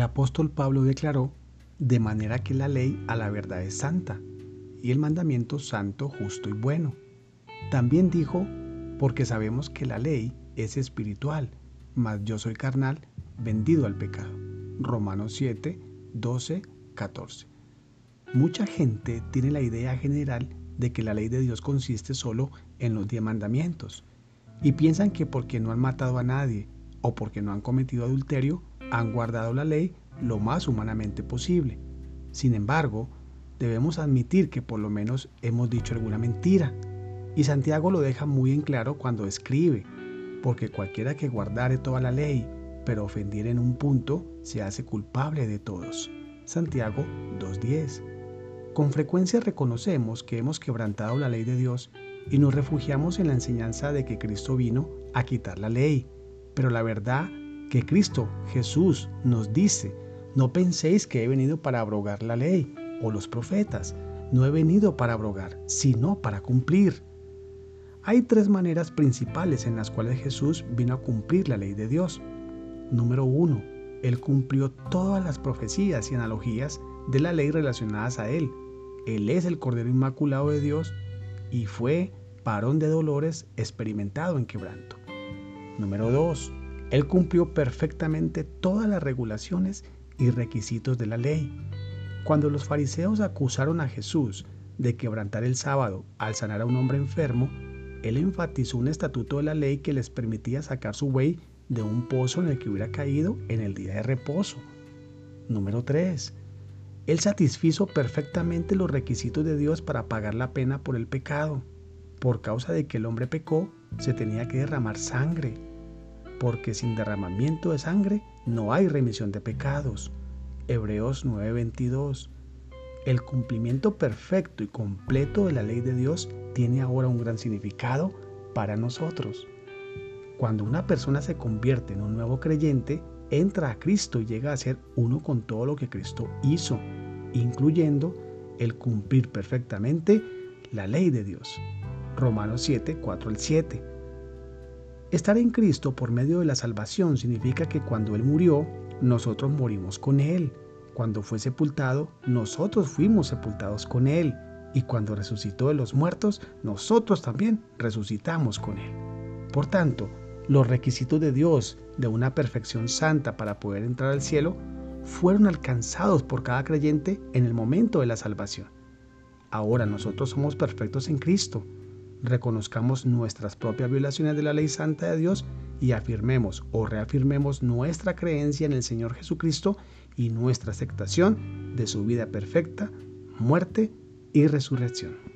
apóstol Pablo declaró, de manera que la ley a la verdad es santa, y el mandamiento santo, justo y bueno. También dijo, porque sabemos que la ley es espiritual, mas yo soy carnal, vendido al pecado. Romanos 7, 12, 14. Mucha gente tiene la idea general de que la ley de Dios consiste solo en los diez mandamientos y piensan que porque no han matado a nadie o porque no han cometido adulterio, han guardado la ley lo más humanamente posible. Sin embargo, debemos admitir que por lo menos hemos dicho alguna mentira. Y Santiago lo deja muy en claro cuando escribe, porque cualquiera que guardare toda la ley, pero ofendiere en un punto, se hace culpable de todos. Santiago 2.10. Con frecuencia reconocemos que hemos quebrantado la ley de Dios y nos refugiamos en la enseñanza de que Cristo vino a quitar la ley. Pero la verdad que Cristo, Jesús, nos dice, no penséis que he venido para abrogar la ley o los profetas. No he venido para abrogar, sino para cumplir. Hay tres maneras principales en las cuales Jesús vino a cumplir la ley de Dios. Número uno, Él cumplió todas las profecías y analogías de la ley relacionadas a Él. Él es el Cordero Inmaculado de Dios y fue varón de dolores experimentado en quebranto. Número 2. Él cumplió perfectamente todas las regulaciones y requisitos de la ley. Cuando los fariseos acusaron a Jesús de quebrantar el sábado al sanar a un hombre enfermo, él enfatizó un estatuto de la ley que les permitía sacar su buey de un pozo en el que hubiera caído en el día de reposo. Número 3. Él satisfizo perfectamente los requisitos de Dios para pagar la pena por el pecado. Por causa de que el hombre pecó, se tenía que derramar sangre, porque sin derramamiento de sangre no hay remisión de pecados. Hebreos 9:22. El cumplimiento perfecto y completo de la ley de Dios tiene ahora un gran significado para nosotros. Cuando una persona se convierte en un nuevo creyente, entra a Cristo y llega a ser uno con todo lo que Cristo hizo, incluyendo el cumplir perfectamente la ley de Dios. Romanos 7, 4 al 7. Estar en Cristo por medio de la salvación significa que cuando Él murió, nosotros morimos con Él. Cuando fue sepultado, nosotros fuimos sepultados con Él. Y cuando resucitó de los muertos, nosotros también resucitamos con Él. Por tanto, los requisitos de Dios de una perfección santa para poder entrar al cielo fueron alcanzados por cada creyente en el momento de la salvación. Ahora nosotros somos perfectos en Cristo. Reconozcamos nuestras propias violaciones de la ley santa de Dios y afirmemos o reafirmemos nuestra creencia en el Señor Jesucristo y nuestra aceptación de su vida perfecta, muerte y resurrección.